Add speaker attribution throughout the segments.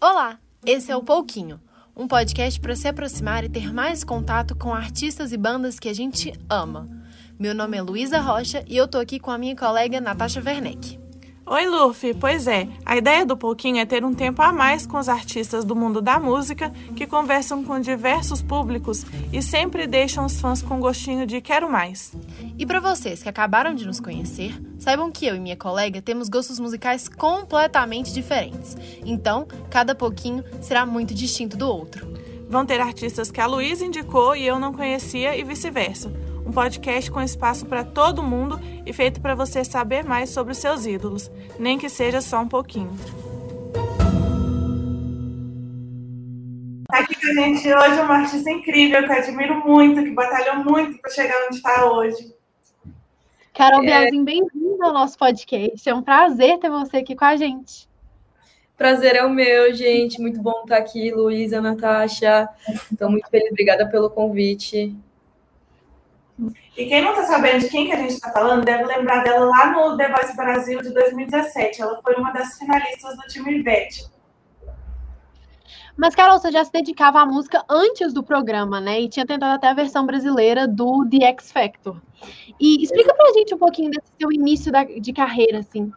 Speaker 1: Olá, esse é o Pouquinho, um podcast para se aproximar e ter mais contato com artistas e bandas que a gente ama. Meu nome é Luísa Rocha e eu tô aqui com a minha colega Natasha Werneck.
Speaker 2: Oi, Luffy. Pois é, a ideia do Pouquinho é ter um tempo a mais com os artistas do mundo da música que conversam com diversos públicos e sempre deixam os fãs com gostinho de quero mais.
Speaker 1: E para vocês que acabaram de nos conhecer, saibam que eu e minha colega temos gostos musicais completamente diferentes. Então, cada pouquinho será muito distinto do outro.
Speaker 2: Vão ter artistas que a Luísa indicou e eu não conhecia e vice-versa um podcast com espaço para todo mundo e feito para você saber mais sobre os seus ídolos, nem que seja só um pouquinho. Tá aqui com a gente hoje uma artista incrível que eu admiro muito, que batalhou muito para chegar onde está hoje.
Speaker 1: Carol é... Bielzinho, bem-vinda ao nosso podcast. É um prazer ter você aqui com a gente.
Speaker 3: Prazer é o meu, gente. Muito bom estar aqui, Luísa, Natasha. Estou muito feliz. Obrigada pelo convite.
Speaker 2: E quem não está sabendo de quem que a gente está falando, deve lembrar dela lá no The Voice Brasil de 2017. Ela foi uma das finalistas do time Ivete.
Speaker 1: Mas, Carol, você já se dedicava à música antes do programa, né? E tinha tentado até a versão brasileira do The X Factor. E explica pra gente um pouquinho desse seu início da, de carreira, assim.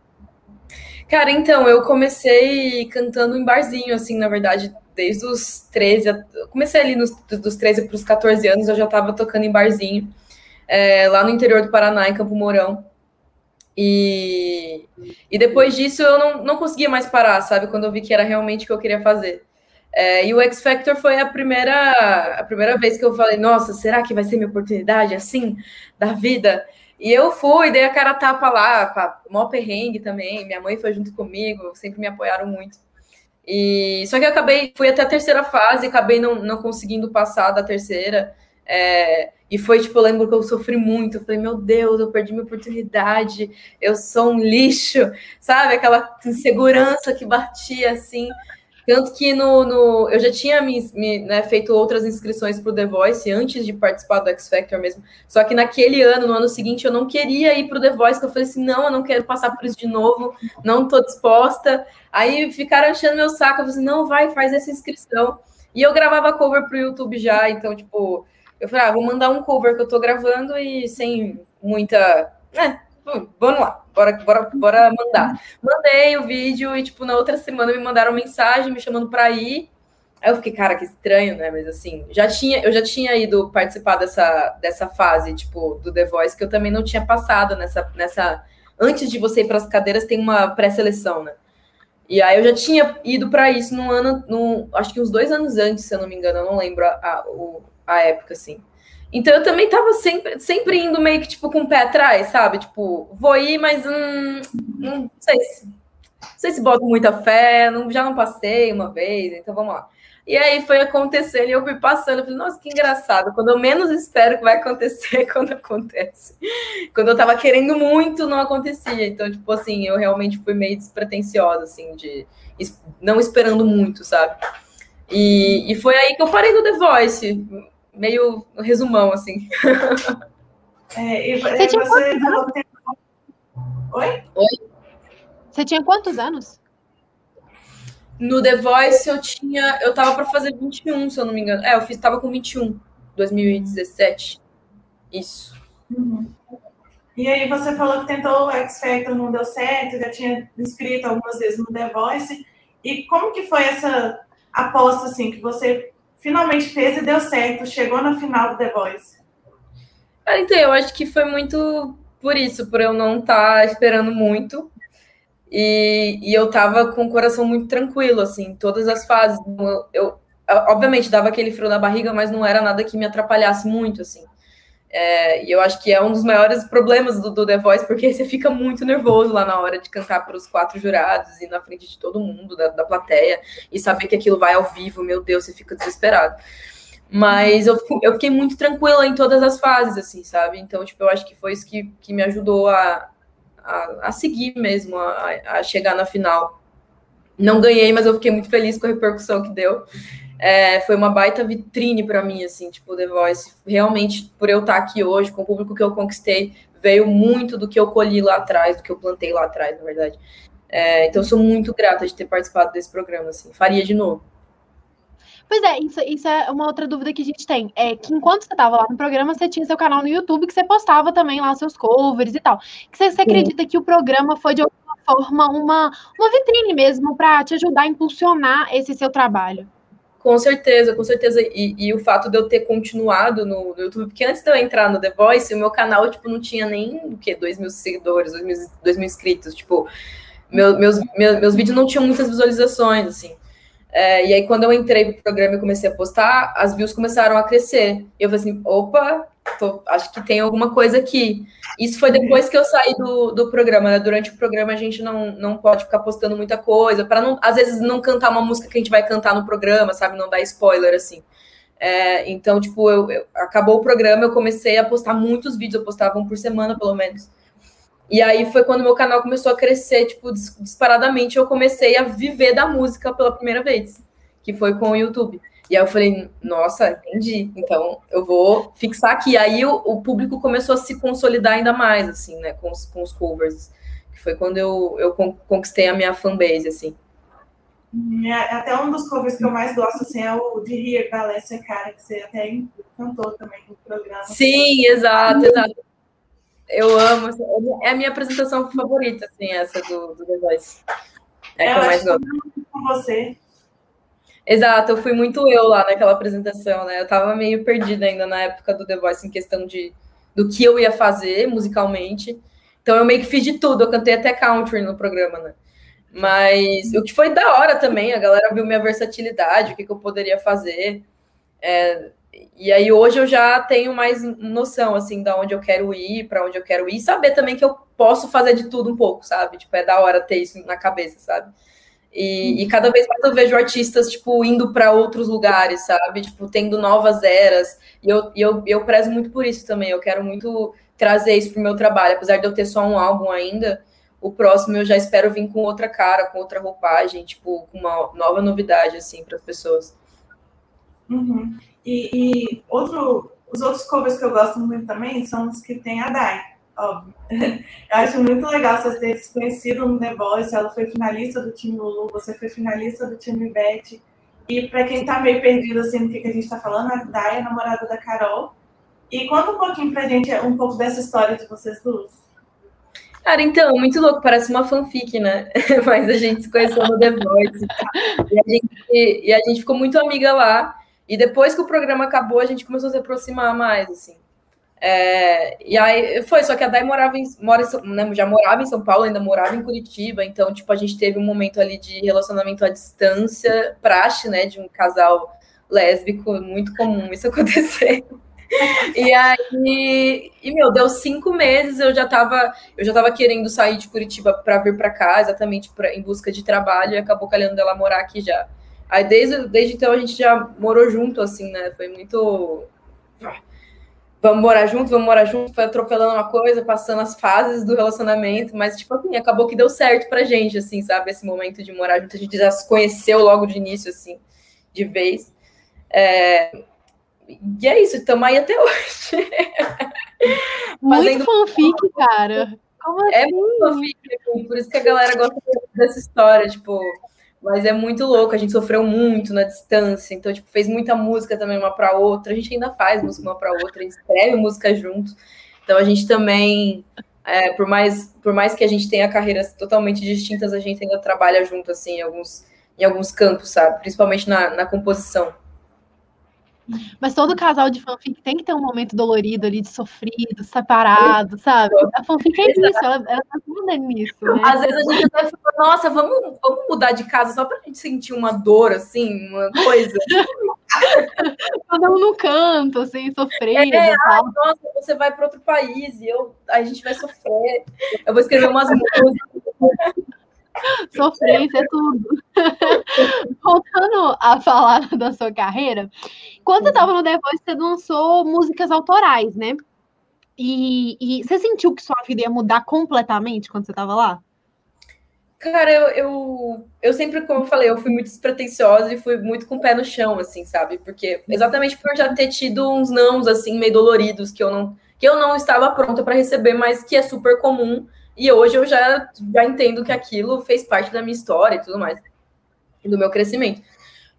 Speaker 3: Cara, então, eu comecei cantando em barzinho, assim, na verdade, desde os 13. Comecei ali nos, dos 13 para os 14 anos, eu já estava tocando em barzinho é, lá no interior do Paraná, em Campo Mourão. E, e depois disso eu não, não conseguia mais parar, sabe? Quando eu vi que era realmente o que eu queria fazer. É, e o X Factor foi a primeira, a primeira vez que eu falei, nossa, será que vai ser minha oportunidade assim, da vida? E eu fui, dei a cara tapa lá, a maior perrengue também. Minha mãe foi junto comigo, sempre me apoiaram muito. E só que eu acabei, fui até a terceira fase, acabei não, não conseguindo passar da terceira. É, e foi, tipo, eu lembro que eu sofri muito. Eu falei, meu Deus, eu perdi minha oportunidade, eu sou um lixo, sabe? Aquela insegurança que batia assim. Tanto que no, no eu já tinha me, me né, feito outras inscrições para o The Voice antes de participar do X Factor mesmo. Só que naquele ano, no ano seguinte, eu não queria ir para o The Voice, que eu falei assim: não, eu não quero passar por isso de novo, não estou disposta. Aí ficaram achando meu saco, eu falei assim: não, vai, faz essa inscrição. E eu gravava cover para o YouTube já, então, tipo, eu falei, ah, vou mandar um cover que eu tô gravando e sem muita. Né, vamos lá, bora, bora, bora mandar. Mandei o vídeo e, tipo, na outra semana me mandaram mensagem me chamando para ir. Aí eu fiquei, cara, que estranho, né? Mas assim, já tinha, eu já tinha ido participar dessa, dessa fase, tipo, do The Voice, que eu também não tinha passado nessa. nessa antes de você ir para as cadeiras, tem uma pré-seleção, né? E aí eu já tinha ido para isso num ano, num, acho que uns dois anos antes, se eu não me engano, eu não lembro a, a, o, a época, assim. Então eu também tava sempre, sempre indo meio que, tipo, com o pé atrás, sabe? Tipo, vou ir, mas hum, não sei se. Não sei se boto muita fé, não, já não passei uma vez, então vamos lá. E aí foi acontecendo e eu fui passando. Eu falei, nossa, que engraçado. Quando eu menos espero que vai acontecer, quando acontece. Quando eu tava querendo muito, não acontecia. Então, tipo assim, eu realmente fui meio despretensiosa, assim, de não esperando muito, sabe? E, e foi aí que eu parei no The Voice meio resumão, assim.
Speaker 1: É, e, você, tinha você que... Oi? Oi? Você tinha quantos anos?
Speaker 3: No The Voice eu tinha. Eu tava para fazer 21, se eu não me engano. É, eu fiz, tava com 21, 2017. Isso.
Speaker 2: Uhum. E aí você falou que tentou o X Factor, não deu certo, já tinha inscrito algumas vezes no The Voice. E como que foi essa aposta, assim, que você finalmente fez e deu certo, chegou na final do The Voice?
Speaker 3: Ah, então, eu acho que foi muito por isso, por eu não estar tá esperando muito. E, e eu tava com o coração muito tranquilo, assim, todas as fases. Eu, eu, obviamente, dava aquele frio na barriga, mas não era nada que me atrapalhasse muito, assim. É, e eu acho que é um dos maiores problemas do, do, The Voice, porque você fica muito nervoso lá na hora de cantar para os quatro jurados e na frente de todo mundo, da, da plateia, e saber que aquilo vai ao vivo, meu Deus, você fica desesperado. Mas eu, eu fiquei muito tranquila em todas as fases, assim, sabe? Então, tipo, eu acho que foi isso que, que me ajudou a, a, a seguir mesmo, a, a chegar na final. Não ganhei, mas eu fiquei muito feliz com a repercussão que deu é, foi uma baita vitrine para mim, assim, tipo, The Voice. Realmente, por eu estar aqui hoje, com o público que eu conquistei, veio muito do que eu colhi lá atrás, do que eu plantei lá atrás, na verdade. É, então, eu sou muito grata de ter participado desse programa, assim, faria de novo.
Speaker 1: Pois é, isso, isso é uma outra dúvida que a gente tem. É que enquanto você estava lá no programa, você tinha seu canal no YouTube, que você postava também lá seus covers e tal. Que você, você acredita que o programa foi de alguma forma uma, uma vitrine mesmo para te ajudar a impulsionar esse seu trabalho?
Speaker 3: Com certeza, com certeza. E, e, o fato de eu ter continuado no, no, YouTube, porque antes de eu entrar no The Voice, o meu canal, tipo, não tinha nem, o quê, 2 mil seguidores, 2 mil, 2 mil inscritos, tipo, meu, meus, meus, meus vídeos não tinham muitas visualizações, assim. É, e aí, quando eu entrei pro programa e comecei a postar, as views começaram a crescer. E eu falei assim, opa, tô, acho que tem alguma coisa aqui. Isso foi depois que eu saí do, do programa, né? Durante o programa a gente não, não pode ficar postando muita coisa, para não, às vezes, não cantar uma música que a gente vai cantar no programa, sabe? Não dar spoiler, assim. É, então, tipo, eu, eu, acabou o programa, eu comecei a postar muitos vídeos, eu postava um por semana, pelo menos. E aí foi quando meu canal começou a crescer, tipo, disparadamente, eu comecei a viver da música pela primeira vez, que foi com o YouTube. E aí eu falei, nossa, entendi. Então eu vou fixar aqui. Aí o, o público começou a se consolidar ainda mais, assim, né, com os, com os covers. Que foi quando eu, eu conquistei a minha fanbase, assim.
Speaker 2: É, até um dos covers que eu mais gosto, assim, é o de Here, da Alessia Cara, que você até cantou também no programa.
Speaker 3: Sim, exato, exato. Eu amo. Assim, é a minha apresentação favorita, assim, essa do, do The Voice.
Speaker 2: É a que eu mais gosto. Com você.
Speaker 3: Exato, eu fui muito eu lá naquela apresentação, né? Eu tava meio perdida ainda na época do The Voice em questão de do que eu ia fazer musicalmente. Então eu meio que fiz de tudo, eu cantei até country no programa, né? Mas o que foi da hora também, a galera viu minha versatilidade, o que, que eu poderia fazer. É, e aí hoje eu já tenho mais noção assim de onde eu quero ir, para onde eu quero ir, e saber também que eu posso fazer de tudo um pouco, sabe? Tipo, é da hora ter isso na cabeça, sabe? E, e cada vez mais eu vejo artistas tipo indo para outros lugares, sabe? Tipo, tendo novas eras. E eu, e eu, eu prezo muito por isso também. Eu quero muito trazer isso pro meu trabalho, apesar de eu ter só um álbum ainda. O próximo eu já espero vir com outra cara, com outra roupagem, tipo, com uma nova novidade assim para as pessoas.
Speaker 2: Uhum. E, e, outro, os outros covers que eu gosto muito também são os que tem a Dai, óbvio. Eu acho muito legal vocês terem se conhecido no The Voice, ela foi finalista do time Lulu, você foi finalista do time Beth. E para quem está meio perdido assim no que, que a gente está falando, a Dai é namorada da Carol. E conta um pouquinho pra gente um pouco dessa história de vocês duas.
Speaker 3: Cara, então, muito louco, parece uma fanfic, né? Mas a gente se conheceu no The Voice. E a gente, e a gente ficou muito amiga lá. E depois que o programa acabou, a gente começou a se aproximar mais, assim. É, e aí foi, só que a Dai morava em, mora né, já morava em São Paulo, ainda morava em Curitiba, então, tipo, a gente teve um momento ali de relacionamento à distância, praxe, né, de um casal lésbico, muito comum isso acontecer. e aí, e meu, deu cinco meses, eu já tava, eu já tava querendo sair de Curitiba para vir para cá, exatamente pra, em busca de trabalho, e acabou calhando dela morar aqui já. Aí desde, desde então a gente já morou junto, assim, né? Foi muito. Vamos morar junto, vamos morar junto, foi atropelando uma coisa, passando as fases do relacionamento, mas, tipo assim, acabou que deu certo pra gente, assim, sabe? Esse momento de morar junto, a gente já se conheceu logo de início, assim, de vez. É... E é isso, estamos aí até hoje.
Speaker 1: Muito fanfic, cara.
Speaker 3: Como assim? É muito fanfic, assim, por isso que a galera gosta dessa história, tipo mas é muito louco, a gente sofreu muito na distância, então, tipo, fez muita música também uma para outra. A gente ainda faz música uma para outra, a gente escreve música junto. Então, a gente também, é, por, mais, por mais que a gente tenha carreiras totalmente distintas, a gente ainda trabalha junto, assim, em alguns, em alguns campos, sabe? Principalmente na, na composição.
Speaker 1: Mas todo casal de fanfic tem que ter um momento dolorido ali, de sofrido, separado, sabe? A fanfic é isso, ela, ela tá toda nisso. Né?
Speaker 3: Às vezes a gente até fala, nossa, vamos, vamos mudar de casa só pra gente sentir uma dor, assim, uma coisa.
Speaker 1: Cada um no canto, assim, sofrendo.
Speaker 3: É, ai, nossa, você vai para outro país e eu, a gente vai sofrer. Eu vou escrever umas músicas.
Speaker 1: Sofrência é tudo. Voltando a falar da sua carreira, quando você estava no The Voice, você lançou músicas autorais, né? E, e, você sentiu que sua vida ia mudar completamente quando você estava lá?
Speaker 3: Cara, eu, eu, eu sempre, como eu falei, eu fui muito despretensiosa e fui muito com o pé no chão, assim, sabe? Porque exatamente por já ter tido uns nãos, assim, meio doloridos, que eu não que eu não estava pronta para receber, mas que é super comum. E hoje eu já, já entendo que aquilo fez parte da minha história e tudo mais, do meu crescimento.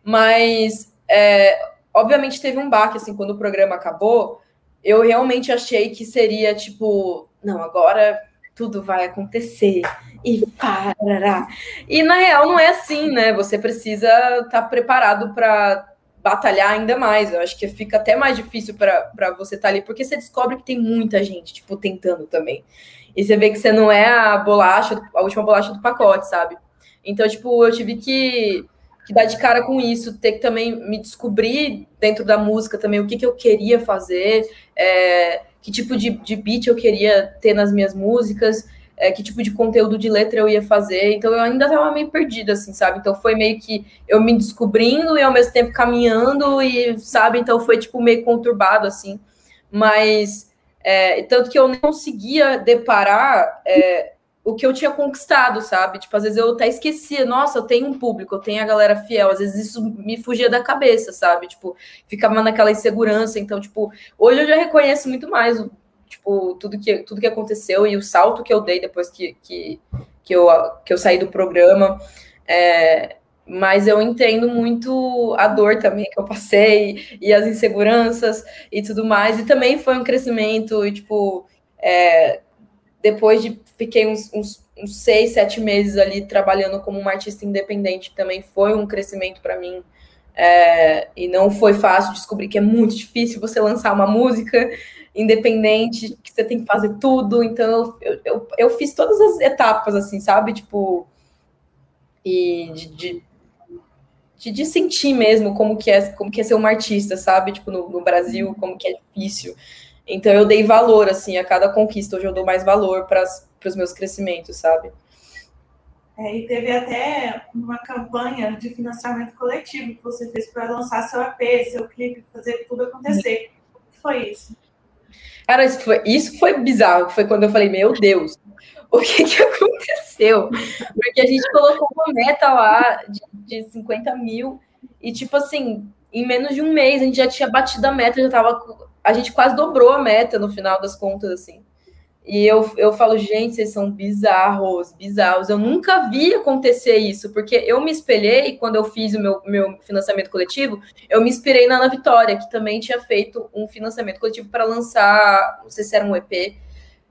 Speaker 3: Mas, é, obviamente, teve um baque, assim, quando o programa acabou, eu realmente achei que seria tipo, não, agora tudo vai acontecer e parará. E na real não é assim, né? Você precisa estar tá preparado para batalhar ainda mais. Eu acho que fica até mais difícil para você estar tá ali, porque você descobre que tem muita gente, tipo, tentando também. E você vê que você não é a bolacha, a última bolacha do pacote, sabe? Então, tipo, eu tive que, que dar de cara com isso, ter que também me descobrir dentro da música também o que, que eu queria fazer, é, que tipo de, de beat eu queria ter nas minhas músicas é, que tipo de conteúdo de letra eu ia fazer. Então eu ainda estava meio perdida, assim, sabe? Então foi meio que eu me descobrindo e ao mesmo tempo caminhando, e sabe? Então foi tipo meio conturbado, assim. Mas é, tanto que eu não conseguia deparar é, o que eu tinha conquistado, sabe? Tipo, às vezes eu até esquecia, nossa, eu tenho um público, eu tenho a galera fiel, às vezes isso me fugia da cabeça, sabe? Tipo, ficava naquela insegurança. Então, tipo, hoje eu já reconheço muito mais tipo, tudo que, tudo que aconteceu e o salto que eu dei depois que, que, que, eu, que eu saí do programa. É, mas eu entendo muito a dor também que eu passei e as inseguranças e tudo mais. E também foi um crescimento, e tipo, é, depois de fiquei uns, uns, uns, seis, sete meses ali trabalhando como uma artista independente, também foi um crescimento para mim. É, e não foi fácil descobrir que é muito difícil você lançar uma música independente, que você tem que fazer tudo. Então, eu, eu, eu fiz todas as etapas, assim, sabe? Tipo, e de, de, de, de, sentir mesmo como que, é, como que é ser uma artista, sabe? Tipo, no, no Brasil, como que é difícil. Então, eu dei valor, assim, a cada conquista. Hoje eu dou mais valor para os meus crescimentos, sabe?
Speaker 2: É, e teve até uma campanha de financiamento coletivo que você fez para lançar seu EP, seu clipe, fazer tudo acontecer. O que foi isso?
Speaker 3: Cara, isso foi, isso foi bizarro. Foi quando eu falei, meu Deus, o que, que aconteceu? Porque a gente colocou uma meta lá de, de 50 mil e, tipo assim, em menos de um mês a gente já tinha batido a meta, já tava. A gente quase dobrou a meta no final das contas, assim. E eu, eu falo, gente, vocês são bizarros, bizarros. Eu nunca vi acontecer isso, porque eu me espelhei, quando eu fiz o meu, meu financiamento coletivo, eu me inspirei na Ana Vitória, que também tinha feito um financiamento coletivo para lançar, não sei se era um EP,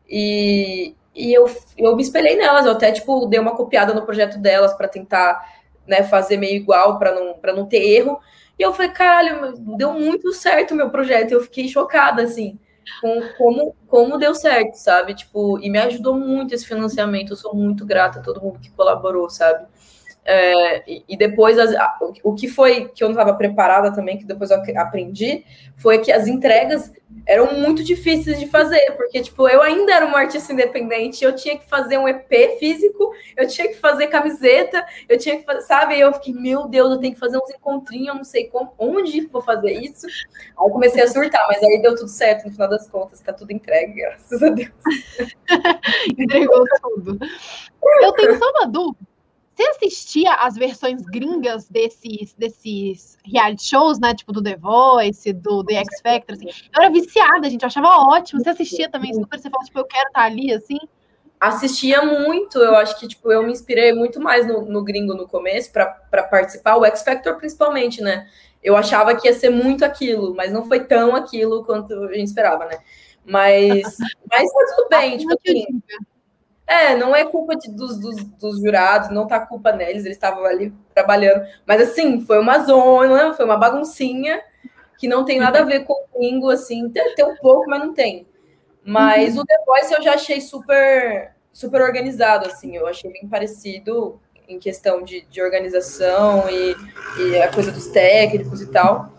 Speaker 3: e, e eu, eu me espelhei nelas, eu até, tipo, dei uma copiada no projeto delas para tentar né, fazer meio igual, para não, não ter erro. E eu falei, caralho, deu muito certo o meu projeto, eu fiquei chocada, assim com como, como deu certo, sabe? Tipo, e me ajudou muito esse financiamento. Eu sou muito grata a todo mundo que colaborou, sabe? É, e, depois, as, o que foi que eu não estava preparada também, que depois eu aprendi, foi que as entregas eram muito difíceis de fazer, porque, tipo, eu ainda era uma artista independente, eu tinha que fazer um EP físico, eu tinha que fazer camiseta, eu tinha que fazer, sabe? E eu fiquei, meu Deus, eu tenho que fazer uns encontrinhos, eu não sei como, onde vou fazer isso. Aí eu comecei a surtar, mas aí deu tudo certo no final das contas, tá tudo entregue, graças a Deus.
Speaker 1: Entregou tudo. Eu tenho só uma dúvida. Você assistia as versões gringas desses, desses reality shows, né? Tipo do The Voice, do The X Factor, assim. Eu era viciada, gente. Eu achava ótimo. Você assistia também super? Você falou, tipo, eu quero estar ali, assim?
Speaker 3: Assistia muito. Eu acho que, tipo, eu me inspirei muito mais no, no gringo no começo para participar. O X Factor, principalmente, né? Eu achava que ia ser muito aquilo, mas não foi tão aquilo quanto a gente esperava, né? Mas, mas tá tudo bem. tipo, assim, é, não é culpa de, dos, dos, dos, jurados, não tá culpa neles, eles estavam ali trabalhando. Mas assim, foi uma zona, foi uma baguncinha que não tem nada a ver com o bingo, assim, tem, tem, um pouco, mas não tem. Mas uhum. o The Voice eu já achei super, super organizado, assim, eu achei bem parecido em questão de, de organização e, e a coisa dos técnicos e tal.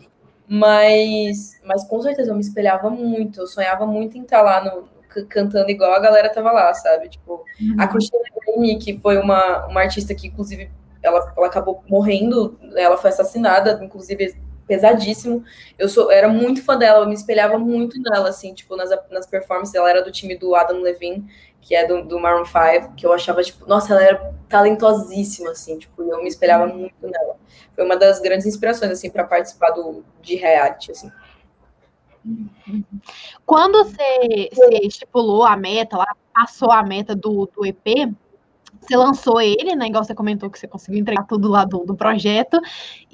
Speaker 3: Mas, mas com certeza eu me espelhava muito, eu sonhava muito em estar lá no, cantando igual a galera tava lá, sabe? Tipo, uhum. a Cristina Green, que foi uma, uma artista que, inclusive, ela, ela acabou morrendo, ela foi assassinada, inclusive, pesadíssimo. Eu sou, era muito fã dela, eu me espelhava muito nela, assim, tipo, nas, nas performances. Ela era do time do Adam Levine, que é do, do Maroon 5, que eu achava, tipo, nossa, ela era talentosíssima, assim, tipo, eu me espelhava muito nela. Foi uma das grandes inspirações, assim, para participar do, de reality, assim.
Speaker 4: Quando você, você estipulou a meta, lá, passou a meta do, do EP, você lançou ele, né? Igual você comentou que você conseguiu entregar tudo lá do, do projeto,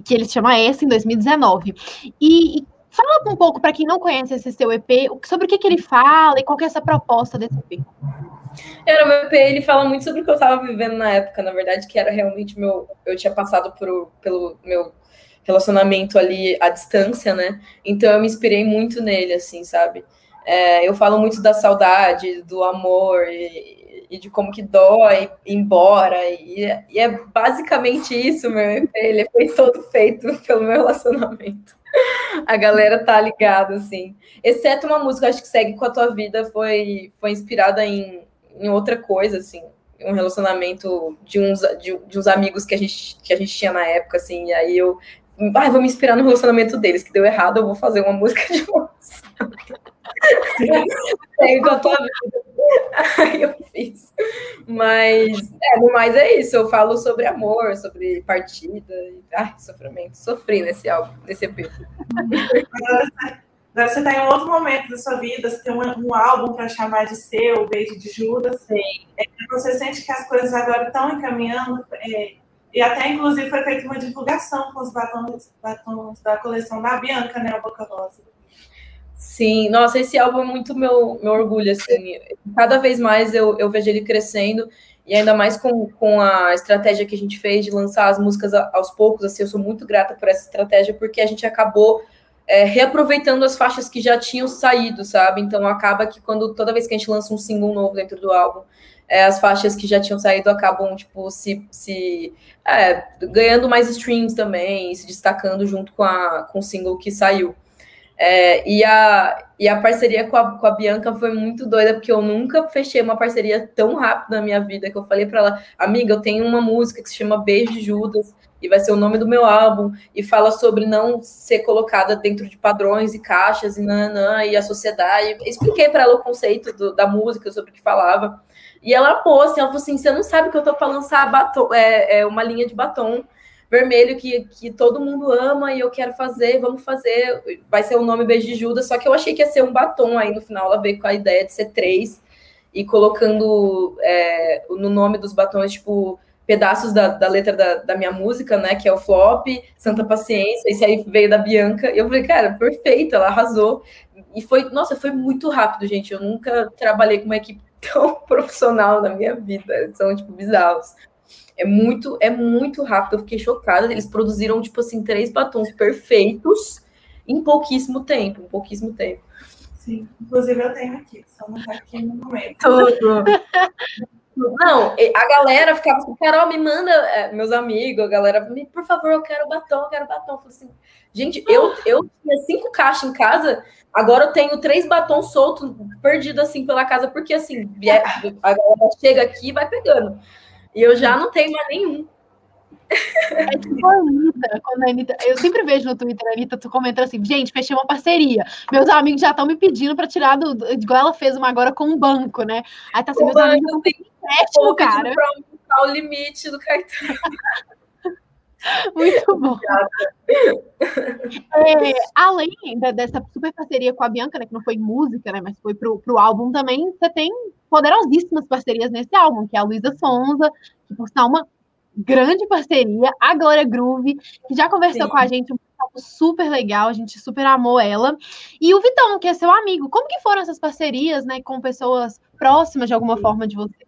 Speaker 4: que ele se chama S em 2019. E, e fala um pouco para quem não conhece esse seu EP, sobre o que, que ele fala e qual que é essa proposta desse EP.
Speaker 3: Era o meu EP, ele fala muito sobre o que eu estava vivendo na época, na verdade, que era realmente meu. Eu tinha passado por, pelo meu relacionamento ali à distância, né? Então eu me inspirei muito nele, assim, sabe? É, eu falo muito da saudade, do amor e, e de como que dói embora. E, e, é basicamente isso, meu. Ele foi todo feito pelo meu relacionamento. A galera tá ligada, assim. Exceto uma música, acho que segue com a tua vida, foi, foi inspirada em, em outra coisa, assim. Um relacionamento de uns, de, de uns amigos que a, gente, que a gente tinha na época, assim. E aí eu ah, vou me inspirar no relacionamento deles, que deu errado, eu vou fazer uma música de moça. Aí eu fiz. Mas, é, no mais é isso. Eu falo sobre amor, sobre partida. Ai, sofrimento. Sofri nesse álbum, nesse EP.
Speaker 2: Agora, agora você está em outro momento da sua vida, você tem um, um álbum para chamar de seu, o Beijo de Judas.
Speaker 3: Sim.
Speaker 2: É, você sente que as coisas agora estão encaminhando. É, e até, inclusive, foi feita uma divulgação com os batons, batons da coleção da Bianca, né? A Boca Rosa.
Speaker 3: Sim, nossa, esse álbum é muito meu, meu orgulho, assim. Cada vez mais eu, eu vejo ele crescendo, e ainda mais com, com a estratégia que a gente fez de lançar as músicas aos poucos, assim, eu sou muito grata por essa estratégia, porque a gente acabou é, reaproveitando as faixas que já tinham saído, sabe? Então acaba que quando toda vez que a gente lança um single novo dentro do álbum, é, as faixas que já tinham saído acabam, tipo, se, se é, ganhando mais streams também, se destacando junto com, a, com o single que saiu. É, e, a, e a parceria com a, com a Bianca foi muito doida, porque eu nunca fechei uma parceria tão rápido na minha vida que eu falei para ela, amiga, eu tenho uma música que se chama Beijo de Judas, e vai ser o nome do meu álbum, e fala sobre não ser colocada dentro de padrões e caixas e nanã, e a sociedade. expliquei para ela o conceito do, da música, sobre o que falava. E ela pôs assim, ela falou assim: você não sabe que eu tô para lançar batom, é, é, uma linha de batom vermelho que, que todo mundo ama e eu quero fazer, vamos fazer. Vai ser o nome Beijo de Judas, só que eu achei que ia ser um batom. Aí no final ela veio com a ideia de ser três e colocando é, no nome dos batons, tipo, pedaços da, da letra da, da, minha música, né? Que é o Flop, Santa Paciência. Esse aí veio da Bianca. E eu falei, cara, perfeito, ela arrasou. E foi, nossa, foi muito rápido, gente. Eu nunca trabalhei com uma equipe tão profissional na minha vida. São, tipo, bizarros. É muito, é muito rápido. Eu fiquei chocada. Eles produziram, tipo assim, três batons perfeitos em pouquíssimo tempo. Em pouquíssimo tempo.
Speaker 2: Sim, inclusive eu tenho aqui, só não tá aqui no momento.
Speaker 3: Tudo. Não, a galera ficava assim, Carol, me manda, é, meus amigos, a galera, por favor, eu quero batom, eu quero batom. Eu falei assim, gente, eu, eu tinha cinco caixas em casa, agora eu tenho três batons soltos, perdidos assim pela casa, porque assim, a galera chega aqui e vai pegando. E eu já não tenho mais nenhum.
Speaker 4: É tipo a Anitta, quando a Anitta. Eu sempre vejo no Twitter a Anitta comentando assim: gente, fechei uma parceria. Meus amigos já estão me pedindo para tirar do. Igual ela fez uma agora com um banco, né? Aí tá assim: meus banco, amigos estão empréstimo, cara. Pra
Speaker 3: o limite do cartão.
Speaker 4: Muito bom. É, além dessa super parceria com a Bianca, né, que não foi música, né, mas foi pro, pro álbum também, você tem poderosíssimas parcerias nesse álbum, que é a Luísa Sonza, que por sinal uma grande parceria, a Glória Groove, que já conversou Sim. com a gente um super legal, a gente super amou ela. E o Vitão, que é seu amigo. Como que foram essas parcerias, né, com pessoas próximas de alguma forma de você?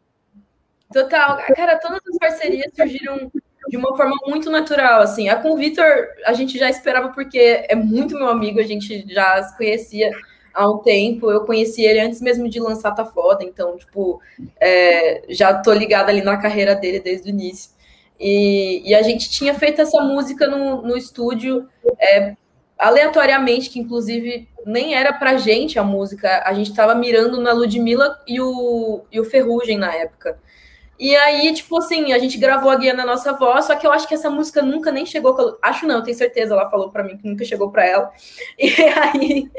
Speaker 3: Total. Cara, todas as parcerias surgiram de uma forma muito natural, assim. A com o Vitor, a gente já esperava porque é muito meu amigo, a gente já se conhecia há um tempo. Eu conheci ele antes mesmo de lançar Tá Foda, então, tipo, é, já tô ligada ali na carreira dele desde o início. E, e a gente tinha feito essa música no, no estúdio é, aleatoriamente, que inclusive nem era pra gente a música, a gente tava mirando na Ludmilla e o, e o Ferrugem na época. E aí, tipo assim, a gente gravou a guia na nossa voz, só que eu acho que essa música nunca nem chegou. Acho não, tenho certeza, ela falou para mim que nunca chegou para ela. E aí,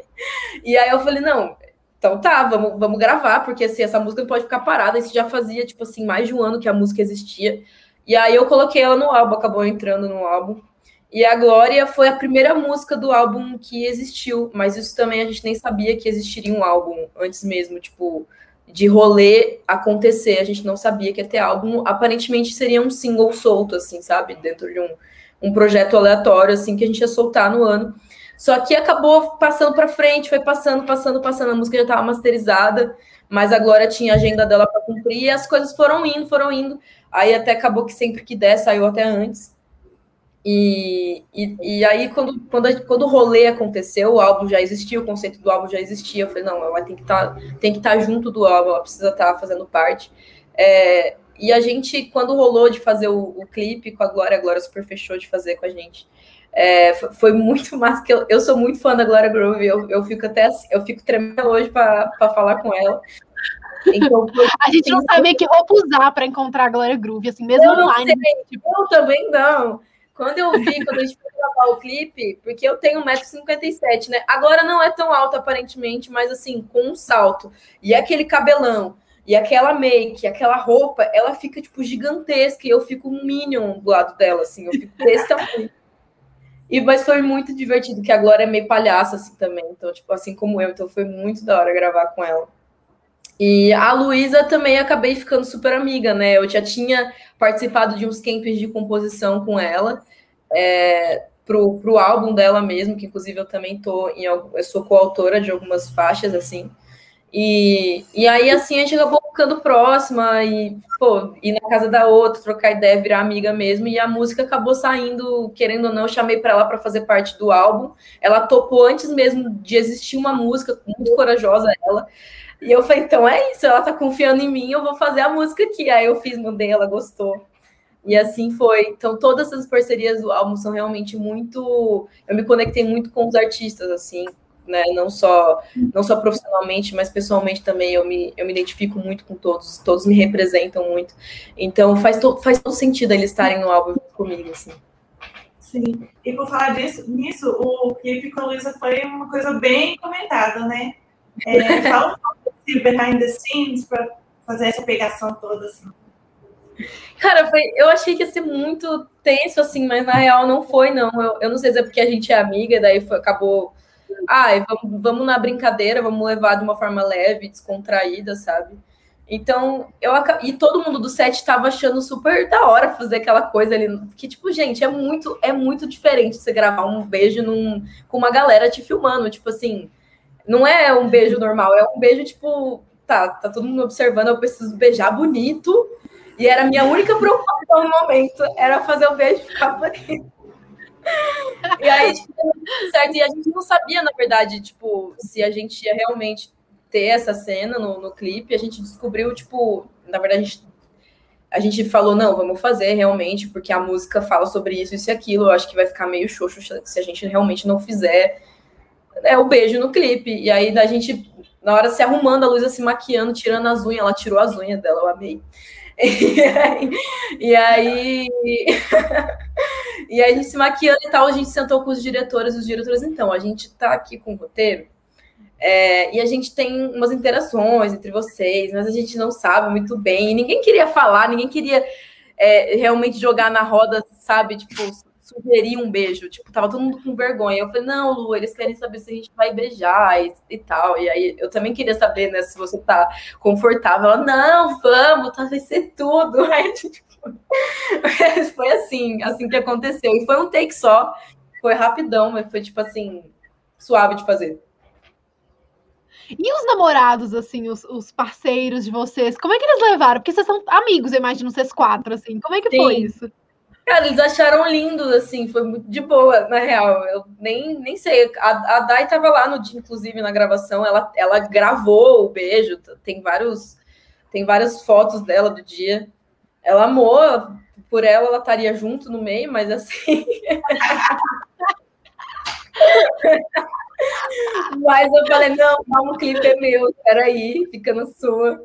Speaker 3: e aí eu falei, não, então tá, vamos, vamos gravar, porque assim, essa música não pode ficar parada. Isso já fazia, tipo assim, mais de um ano que a música existia. E aí eu coloquei ela no álbum, acabou entrando no álbum. E a Glória foi a primeira música do álbum que existiu, mas isso também a gente nem sabia que existiria um álbum antes mesmo, tipo, de rolê acontecer. A gente não sabia que ia ter álbum. Aparentemente seria um single solto, assim, sabe? Dentro de um, um projeto aleatório, assim, que a gente ia soltar no ano. Só que acabou passando para frente, foi passando, passando, passando. A música já estava masterizada, mas a tinha a agenda dela para cumprir e as coisas foram indo, foram indo. Aí até acabou que sempre que der, saiu até antes. E, e, e, aí, quando, quando, quando o rolê aconteceu, o álbum já existia, o conceito do álbum já existia. Eu falei, não, ela tem que tá, estar tá junto do álbum, ela precisa estar tá fazendo parte. É, e a gente, quando rolou de fazer o, o, clipe com a Glória, a Glória super fechou de fazer com a gente. É, foi muito massa, que eu, eu sou muito fã da Glória Groove, eu, eu fico até assim, eu fico tremendo hoje para falar com ela.
Speaker 4: Então, a gente não sabia que roupa usar para encontrar a Glória Groove, assim, mesmo
Speaker 3: eu
Speaker 4: online.
Speaker 3: Sei, tipo, eu também não. Quando eu vi, quando a gente foi gravar o clipe, porque eu tenho 1,57m, né? Agora não é tão alto aparentemente, mas assim, com um salto. E aquele cabelão, e aquela make, aquela roupa, ela fica, tipo, gigantesca. E eu fico um minion do lado dela, assim. Eu fico desse tamanho. E, mas foi muito divertido, que a Glória é meio palhaça, assim, também. Então, tipo, assim como eu. Então, foi muito da hora gravar com ela. E a Luísa também acabei ficando super amiga, né? Eu já tinha participado de uns camps de composição com ela, é, pro, pro álbum dela mesmo, que inclusive eu também tô em, eu sou coautora de algumas faixas, assim. E, e aí, assim, a gente acabou ficando próxima e, pô, ir na casa da outra, trocar ideia, virar amiga mesmo. E a música acabou saindo, querendo ou não, eu chamei para ela para fazer parte do álbum. Ela topou antes mesmo de existir uma música, muito corajosa ela. E eu falei, então é isso, ela tá confiando em mim, eu vou fazer a música aqui. Aí eu fiz, mudei, ela gostou. E assim foi. Então, todas essas parcerias do álbum são realmente muito. Eu me conectei muito com os artistas, assim, né? Não só, não só profissionalmente, mas pessoalmente também. Eu me, eu me identifico muito com todos, todos me representam muito. Então, faz, to, faz todo sentido eles estarem no álbum comigo, assim.
Speaker 2: Sim. E por falar disso, nisso, o clipe com a Luísa foi uma coisa bem comentada, né? É, fala um pouco behind the scenes para fazer essa pegação toda assim?
Speaker 3: Cara, foi, eu achei que ia ser muito tenso, assim, mas na real não foi, não. Eu, eu não sei se é porque a gente é amiga, daí foi, acabou. Ah, vamos, vamos na brincadeira, vamos levar de uma forma leve, descontraída, sabe? Então, eu e todo mundo do set estava achando super da hora fazer aquela coisa ali, que tipo, gente, é muito é muito diferente você gravar um beijo num, com uma galera te filmando, tipo assim, não é um beijo normal, é um beijo tipo, tá, tá todo mundo observando, eu preciso beijar bonito. E era a minha única preocupação no momento, era fazer o beijo ficar bonito. E aí, tipo, certo, e a gente não sabia, na verdade, tipo, se a gente ia realmente ter essa cena no, no clipe, a gente descobriu, tipo, na verdade, a gente, a gente falou, não, vamos fazer realmente, porque a música fala sobre isso, isso e aquilo, eu acho que vai ficar meio xoxo se a gente realmente não fizer é o beijo no clipe. E aí a gente, na hora se arrumando, a Luísa se maquiando, tirando as unhas, ela tirou as unhas dela, eu amei. E aí, e aí, a gente se maquiando e tal, a gente sentou com os diretores, os diretores, então, a gente tá aqui com o roteiro, é, e a gente tem umas interações entre vocês, mas a gente não sabe muito bem, ninguém queria falar, ninguém queria é, realmente jogar na roda, sabe, tipo, sugerir um beijo. Tipo, tava todo mundo com vergonha. Eu falei, não, Lu, eles querem saber se a gente vai beijar e, e tal. E aí eu também queria saber, né, se você tá confortável. Ela, não, vamos, tá, vai ser tudo. Aí, tipo, foi assim, assim que aconteceu. E foi um take só, foi rapidão, mas foi tipo assim, suave de fazer.
Speaker 4: E os namorados, assim, os, os, parceiros de vocês, como é que eles levaram? Porque vocês são amigos, eu imagino, vocês quatro, assim. Como é que Sim. foi isso?
Speaker 3: Cara, eles acharam lindo, assim, foi muito de boa, na real. Eu nem, nem sei. A, a Dai tava lá no dia, inclusive, na gravação, ela, ela gravou o beijo, tem vários, tem várias fotos dela do dia. Ela amou, por ela, ela estaria junto no meio, mas assim. mas eu falei, não, não, o clipe é meu, peraí, fica na sua.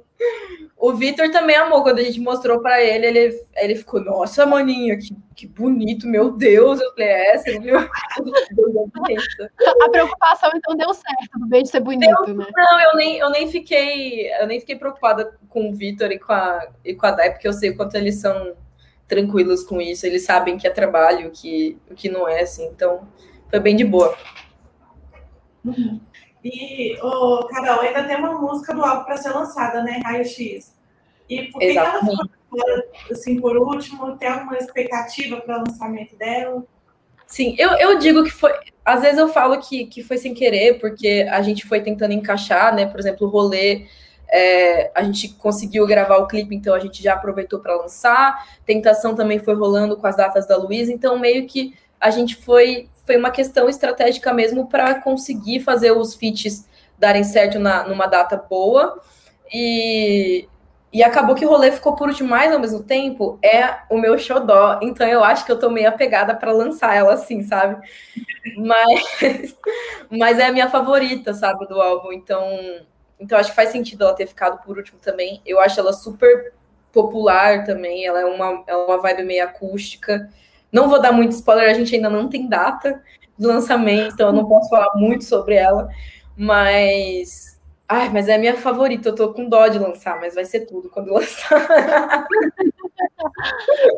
Speaker 3: O Vitor também amou quando a gente mostrou para ele, ele, ele ficou, nossa, maninha, que, que bonito, meu Deus. Eu falei, é, você viu?
Speaker 4: a preocupação então deu certo, do beijo ser bonito, deu, né?
Speaker 3: Não, eu nem, eu nem fiquei, eu nem fiquei preocupada com o Vitor e com a e com a Dai, porque eu sei o quanto eles são tranquilos com isso, eles sabem que é trabalho, que, o que não é, assim, então foi bem de boa.
Speaker 2: Uhum. E, oh, Carol, ainda tem uma música do álbum para ser lançada, né? Raio X. E por que, ela ficou assim, por último? Tem alguma expectativa para o lançamento dela?
Speaker 3: Sim, eu, eu digo que foi. Às vezes eu falo que, que foi sem querer, porque a gente foi tentando encaixar, né? Por exemplo, o rolê. É, a gente conseguiu gravar o clipe, então a gente já aproveitou para lançar. Tentação também foi rolando com as datas da Luísa, então meio que a gente foi foi uma questão estratégica mesmo para conseguir fazer os feats darem certo na, numa data boa. E, e acabou que o rolê ficou por último, mais ao mesmo tempo, é o meu xodó. Então eu acho que eu tô meio apegada para lançar ela assim, sabe? Mas, mas é a minha favorita, sabe, do álbum. Então, então acho que faz sentido ela ter ficado por último também. Eu acho ela super popular também. Ela é uma, é uma vibe meio acústica. Não vou dar muito spoiler, a gente ainda não tem data de lançamento, então eu não posso falar muito sobre ela, mas. Ai, mas é a minha favorita, eu tô com dó de lançar, mas vai ser tudo quando lançar.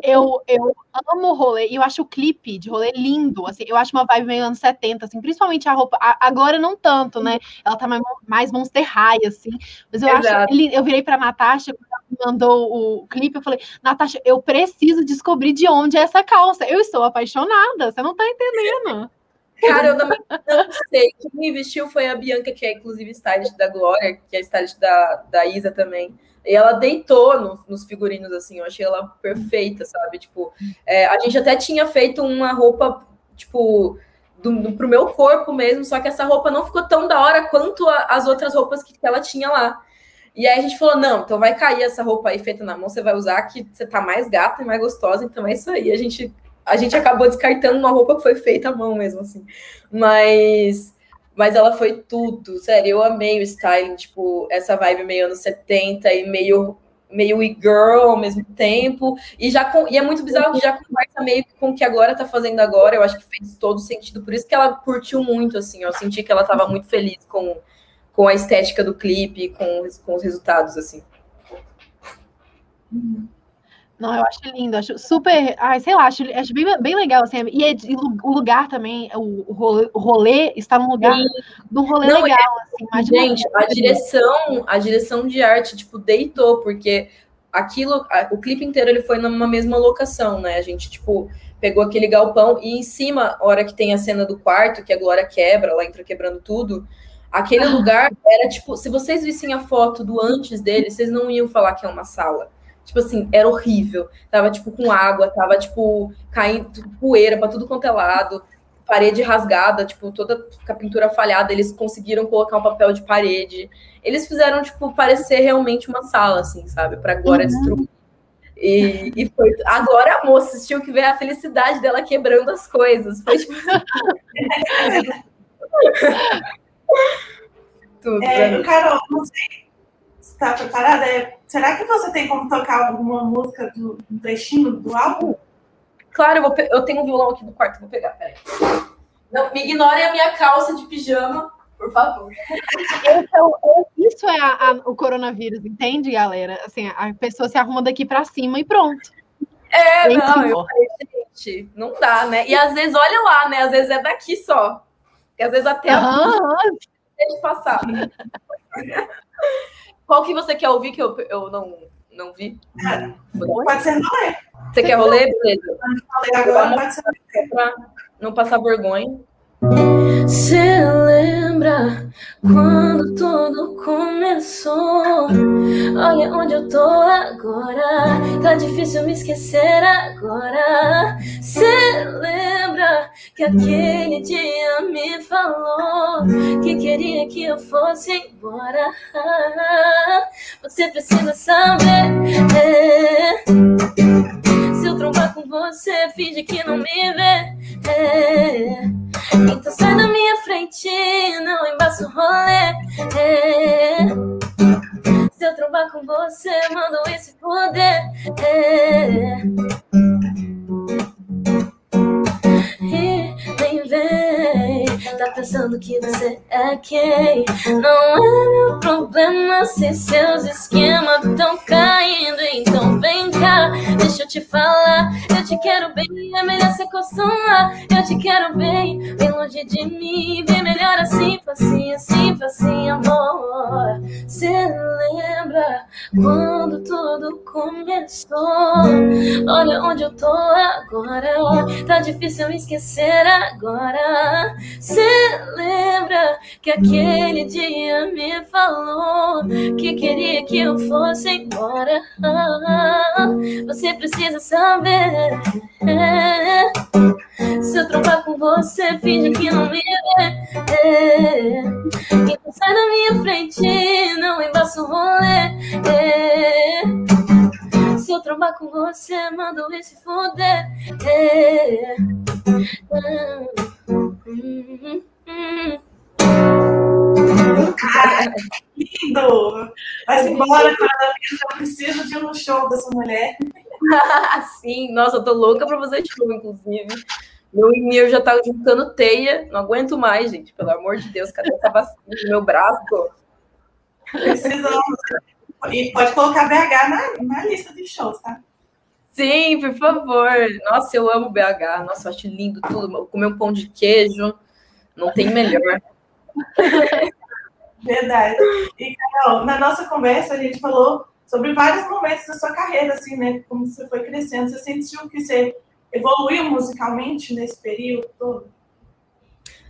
Speaker 4: eu, eu amo o rolê, e eu acho o clipe de rolê lindo, assim, eu acho uma vibe meio anos 70, assim, principalmente a roupa, a, agora não tanto, né, ela tá mais, mais Monster High, assim, mas eu Exato. acho, eu virei pra Natasha, quando ela me mandou o clipe, eu falei, Natasha, eu preciso descobrir de onde é essa calça, eu estou apaixonada, você não tá entendendo.
Speaker 3: Cara, eu também não sei. Quem me vestiu foi a Bianca, que é inclusive stylist da Glória, que é stylist da, da Isa também. E ela deitou no, nos figurinos, assim, eu achei ela perfeita, sabe? Tipo, é, a gente até tinha feito uma roupa, tipo, do, do, pro meu corpo mesmo, só que essa roupa não ficou tão da hora quanto a, as outras roupas que, que ela tinha lá. E aí a gente falou: não, então vai cair essa roupa aí feita na mão, você vai usar que você tá mais gata e mais gostosa, então é isso aí. A gente, a gente acabou descartando uma roupa que foi feita à mão mesmo, assim. Mas mas ela foi tudo, sério, eu amei o styling, tipo, essa vibe meio anos 70 e meio meio e-girl ao mesmo tempo, e já com, e é muito bizarro que já conversa meio com o que agora tá fazendo agora, eu acho que fez todo sentido, por isso que ela curtiu muito, assim, eu senti que ela tava muito feliz com, com a estética do clipe, com, com os resultados, assim.
Speaker 4: Uhum. Não, eu acho lindo, acho super. Ai, sei lá, acho, acho bem, bem legal, assim. E, é, e o lugar também, o, o, rolê, o rolê está num lugar do rolê Não, legal, é,
Speaker 3: assim. Gente, a direção, a direção de arte, tipo, deitou, porque aquilo, o clipe inteiro ele foi numa mesma locação, né? A gente, tipo, pegou aquele galpão e em cima, a hora que tem a cena do quarto, que a Glória quebra, ela entra quebrando tudo. Aquele ah. lugar era tipo, se vocês vissem a foto do antes dele, vocês não iam falar que é uma sala Tipo assim, era horrível. Tava, tipo, com água, tava, tipo, caindo poeira pra tudo quanto é lado, parede rasgada, tipo, toda a pintura falhada. Eles conseguiram colocar um papel de parede. Eles fizeram, tipo, parecer realmente uma sala, assim, sabe? Pra Glória uhum. destruir. E, e foi. Agora a moça assistiu que ver a felicidade dela quebrando as coisas. Foi tipo.
Speaker 2: Tudo, é, Carol, não sei está preparada? É, será que você tem como tocar alguma música do, do trechinho do álbum?
Speaker 3: Claro, eu, vou, eu tenho um violão aqui no quarto, vou pegar, peraí. Não, me ignorem a minha calça de pijama, por favor.
Speaker 4: Então, isso é a, a, o coronavírus, entende, galera? Assim, a pessoa se arruma daqui para cima e pronto.
Speaker 3: É, não, eu falei, gente, não dá, né? E às vezes, olha lá, né? Às vezes é daqui só. E às vezes até uhum. deixa passar. Qual que você quer ouvir que eu, eu não, não vi?
Speaker 2: É, pode ser rolê.
Speaker 3: Você quer rolê? Beleza. Agora pode ser Pra não passar vergonha. Você lembra quando tudo começou? Olha onde eu tô agora. Tá difícil me esquecer agora. Você lembra que aquele dia me falou que queria que eu fosse embora? Você precisa saber. É, se eu trombar com você, finge que não me vê. Então sai da minha frente, não embaça o rolê. É. Se eu trombar com você, mando esse poder. É. pensando que você é quem? Não é meu problema se seus esquemas tão caindo. Então vem cá, Deixa eu te falar, eu te quero bem, é melhor se acostumar. Eu te quero bem, bem longe de mim, bem melhor assim, facinho, assim, facinho, amor. Cê lembra quando tudo começou? Olha onde eu tô agora, tá difícil esquecer agora. Cê lembra que aquele dia me falou que queria que eu fosse embora? Você precisa saber. Se eu trombar com você, finge que não me vê. Então sai da minha frente, não embaça o rolê. Se eu trombar com você, mando ele se foder.
Speaker 2: Lindo! Vai embora, cada vez eu preciso de um show dessa mulher.
Speaker 3: Sim, nossa, eu tô louca pra fazer show, inclusive. Meu e-mail já tá juntando teia, não aguento mais, gente. Pelo amor de Deus, cadê essa vacina no meu braço?
Speaker 2: Precisamos. E pode colocar BH na, na lista de shows, tá?
Speaker 3: Sim, por favor. Nossa, eu amo BH. Nossa, eu acho lindo tudo. Comer um pão de queijo, não tem melhor.
Speaker 2: Verdade. E, Carol, na nossa conversa a gente falou sobre vários momentos da sua carreira, assim, né? Como você foi crescendo. Você sentiu que você evoluiu musicalmente nesse período todo?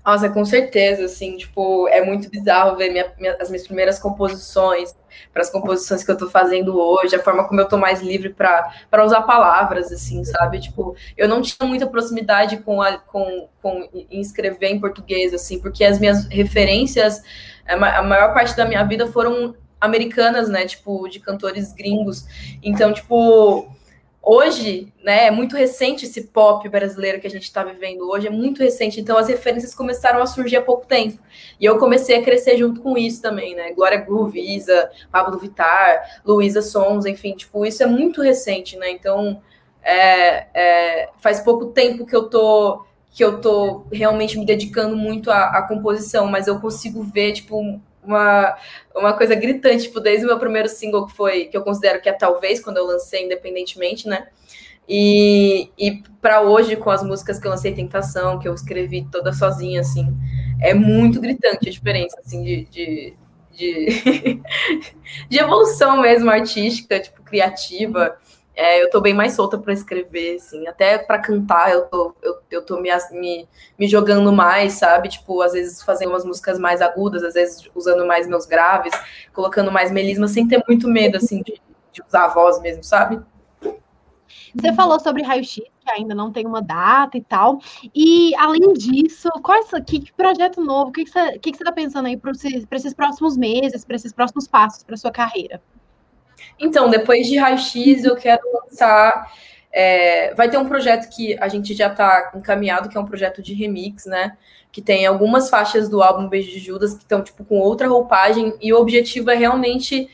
Speaker 3: Nossa, com certeza, assim, tipo, é muito bizarro ver minha, minha, as minhas primeiras composições, para as composições que eu tô fazendo hoje, a forma como eu tô mais livre para usar palavras, assim, sabe? Tipo, eu não tinha muita proximidade com, a, com, com escrever em português, assim, porque as minhas referências, a maior parte da minha vida foram americanas, né? Tipo, de cantores gringos. Então, tipo, hoje, né, é muito recente esse pop brasileiro que a gente está vivendo hoje, é muito recente, então as referências começaram a surgir há pouco tempo. E eu comecei a crescer junto com isso também, né? Glória Groove, Isa, Pablo Vittar, Luísa Sons, enfim, tipo, isso é muito recente, né? Então, é, é, faz pouco tempo que eu tô que eu tô realmente me dedicando muito à, à composição, mas eu consigo ver, tipo, uma, uma coisa gritante, tipo, desde o meu primeiro single, que foi, que eu considero que é talvez, quando eu lancei independentemente, né? E, e para hoje, com as músicas que eu lancei, Tentação, que eu escrevi toda sozinha, assim, é muito gritante a diferença, assim, de, de, de, de evolução mesmo artística, tipo, criativa. É, eu tô bem mais solta para escrever, assim, até para cantar eu tô, eu, eu tô me, me, me, jogando mais, sabe? Tipo, às vezes fazendo umas músicas mais agudas, às vezes usando mais meus graves, colocando mais melisma, sem ter muito medo, assim, de, de usar a voz mesmo, sabe?
Speaker 4: Você falou sobre raio-x, que ainda não tem uma data e tal. E, além disso, qual é, que, que projeto novo, o que, que, você, que, que você tá pensando aí para esses próximos meses, para esses próximos passos para sua carreira?
Speaker 3: Então, depois de raio-x, eu quero lançar. É, vai ter um projeto que a gente já está encaminhado, que é um projeto de remix, né? Que tem algumas faixas do álbum Beijo de Judas que estão, tipo, com outra roupagem, e o objetivo é realmente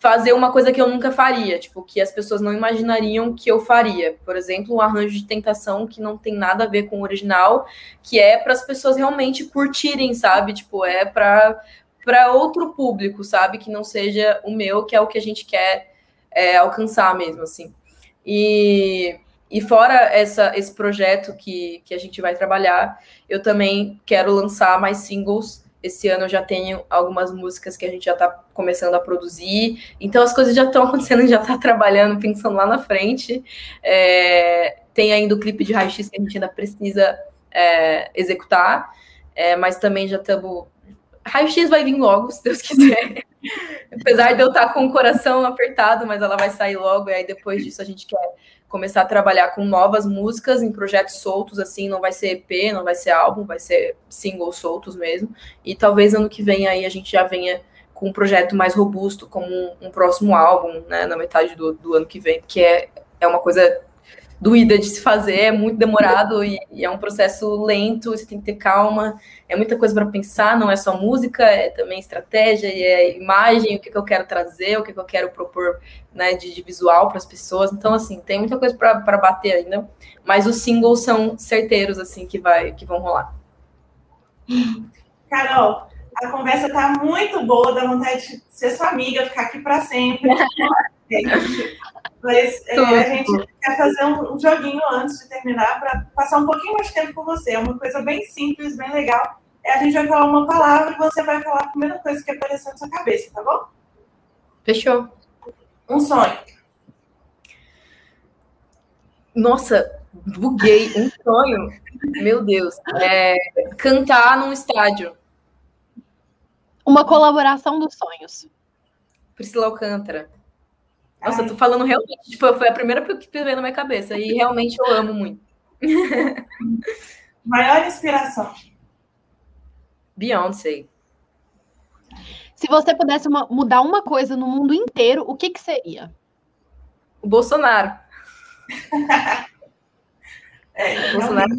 Speaker 3: fazer uma coisa que eu nunca faria, tipo, que as pessoas não imaginariam que eu faria. Por exemplo, um arranjo de tentação que não tem nada a ver com o original, que é para as pessoas realmente curtirem, sabe? Tipo, é para para outro público, sabe? Que não seja o meu, que é o que a gente quer é, alcançar mesmo, assim. E, e fora essa, esse projeto que, que a gente vai trabalhar, eu também quero lançar mais singles. Esse ano eu já tenho algumas músicas que a gente já está começando a produzir. Então as coisas já estão acontecendo, já está trabalhando, pensando lá na frente. É, tem ainda o clipe de raio-x que a gente ainda precisa é, executar. É, mas também já estamos Raio-X vai vir logo, se Deus quiser. Apesar de eu estar com o coração apertado, mas ela vai sair logo. E aí depois disso a gente quer começar a trabalhar com novas músicas em projetos soltos, assim, não vai ser EP, não vai ser álbum, vai ser singles soltos mesmo. E talvez ano que vem aí a gente já venha com um projeto mais robusto, como um, um próximo álbum, né, na metade do, do ano que vem, que é, é uma coisa doída de se fazer, é muito demorado e, e, é um processo lento, você tem que ter calma, é muita coisa para pensar, não é só música, é também estratégia, e é imagem, o que, que eu quero trazer, o que, que eu quero propor né, de, de visual para as pessoas. Então, assim, tem muita coisa para bater ainda, mas os singles são certeiros, assim, que, vai, que vão rolar.
Speaker 2: Carol, a conversa está muito boa, dá vontade de ser sua amiga, ficar aqui para sempre. Mas é, a gente quer fazer um, um joguinho antes de terminar para passar um pouquinho mais de tempo com você. É uma coisa bem simples, bem legal. É, a gente vai falar uma palavra e você vai falar a primeira coisa que aparecer na sua cabeça, tá bom?
Speaker 3: Fechou.
Speaker 2: Um sonho.
Speaker 3: Nossa, buguei. Um sonho. Meu Deus. É, cantar num estádio.
Speaker 4: Uma colaboração dos sonhos.
Speaker 3: Priscila Alcântara. Nossa, Ai. eu tô falando realmente, tipo, foi a primeira que veio na minha cabeça. E realmente eu amo muito.
Speaker 2: Maior inspiração.
Speaker 3: Beyoncé.
Speaker 4: Se você pudesse uma, mudar uma coisa no mundo inteiro, o que, que seria?
Speaker 3: O Bolsonaro. é, o Bolsonaro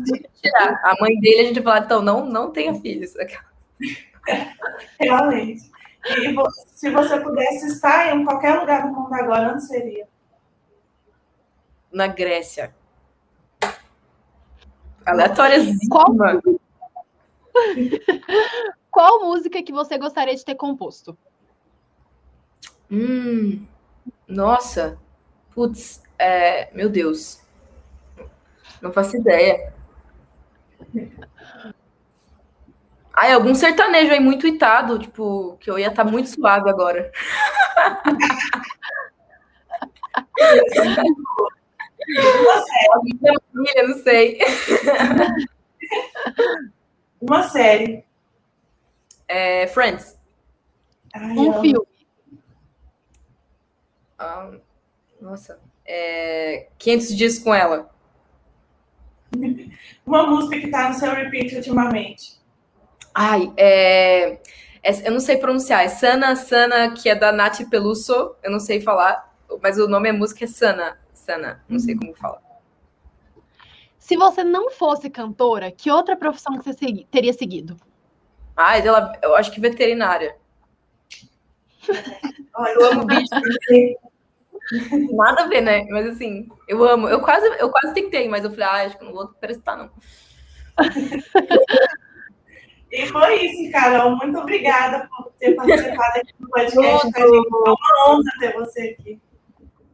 Speaker 3: tirar. A mãe dele, a gente vai falar, então, não, não tenha filhos.
Speaker 2: Realmente. E se você pudesse estar em qualquer lugar do mundo agora, onde seria?
Speaker 3: Na Grécia. Aleatórias.
Speaker 4: Qual... Qual música que você gostaria de ter composto?
Speaker 3: Hum, nossa. Putz, é, meu Deus. Não faço ideia. Ai, algum sertanejo aí muito itado, tipo, que eu ia estar tá muito suave agora. Família, não sei.
Speaker 2: Uma série.
Speaker 3: É, Friends.
Speaker 4: Ai, um filme.
Speaker 3: Ah, nossa. É, 500 dias com ela.
Speaker 2: Uma música que tá no seu repeat ultimamente.
Speaker 3: Ai, é, é, eu não sei pronunciar. É Sana, Sana, que é da Nath Peluso. Eu não sei falar, mas o nome é música é Sana. Sana, não sei como fala.
Speaker 4: Se você não fosse cantora, que outra profissão que você segui, teria seguido?
Speaker 3: Ah, ela, eu acho que veterinária. eu amo bicho. Nada a ver, né? Mas assim, eu amo. Eu quase, eu quase tentei, mas eu falei, ah, acho que não vou prestar, não.
Speaker 2: E foi isso, Carol. Muito obrigada por ter participado aqui do podcast. Foi uma honra ter você aqui.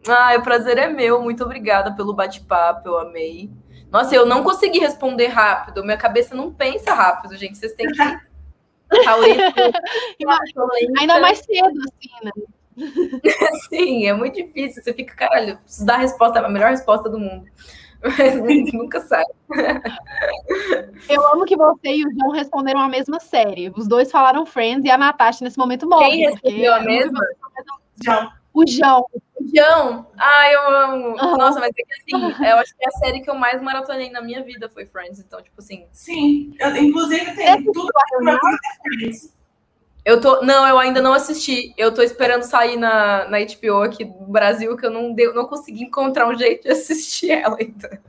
Speaker 3: Ah, o prazer é meu. Muito obrigada pelo bate-papo. Eu amei. Nossa, eu não consegui responder rápido. Minha cabeça não pensa rápido, gente. Vocês têm que.
Speaker 4: Ainda mais cedo, assim, né?
Speaker 3: Sim, é muito difícil. Você fica, caralho, preciso dar a resposta, a melhor resposta do mundo. Mas nunca sai.
Speaker 4: Eu amo que você e o João responderam a mesma série. Os dois falaram Friends e a Natasha nesse momento morre.
Speaker 3: Quem respondeu a mesma?
Speaker 2: João.
Speaker 4: O João.
Speaker 3: O João. Ah, eu amo. Uhum. Nossa, mas é que assim, eu acho que é a série que eu mais maratonei na minha vida foi Friends. Então, tipo assim.
Speaker 2: Sim. Eu, inclusive, tem é tudo pra Friends.
Speaker 3: Eu tô. Não, eu ainda não assisti. Eu tô esperando sair na, na HBO aqui do Brasil, que eu não, deu, não consegui encontrar um jeito de assistir ela ainda.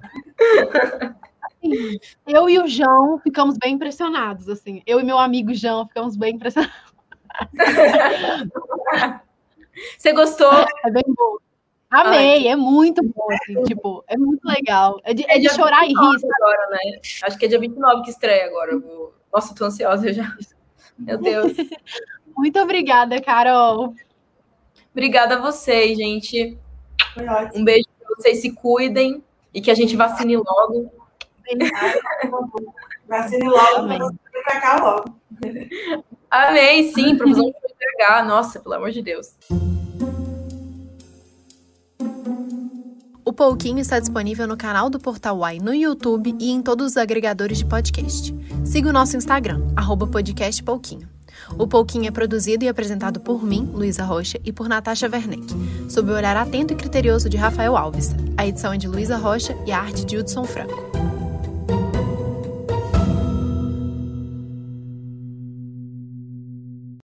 Speaker 4: Assim, eu e o João ficamos bem impressionados, assim. Eu e meu amigo João ficamos bem impressionados.
Speaker 3: Você gostou?
Speaker 4: É bem bom. Amei, Ai, é muito bom, assim, tipo, é muito legal. É de, é de chorar e rir.
Speaker 3: Agora, né? Acho que é dia 29 que estreia agora. Vou... Nossa, tô ansiosa já. Meu Deus.
Speaker 4: Muito obrigada, Carol.
Speaker 3: Obrigada a vocês, gente. Um beijo para vocês, se cuidem e que a gente vacine logo.
Speaker 2: Vacine logo, para pra cá logo.
Speaker 3: Amém, sim, profusão de pegar. Nossa, pelo amor de Deus.
Speaker 1: Pouquinho está disponível no canal do Portal Y no YouTube e em todos os agregadores de podcast. Siga o nosso Instagram, podcastpouquinho. O Pouquinho é produzido e apresentado por mim, Luísa Rocha, e por Natasha Werneck, sob o olhar atento e criterioso de Rafael Alves. A edição é de Luísa Rocha e a arte de Hudson Franco.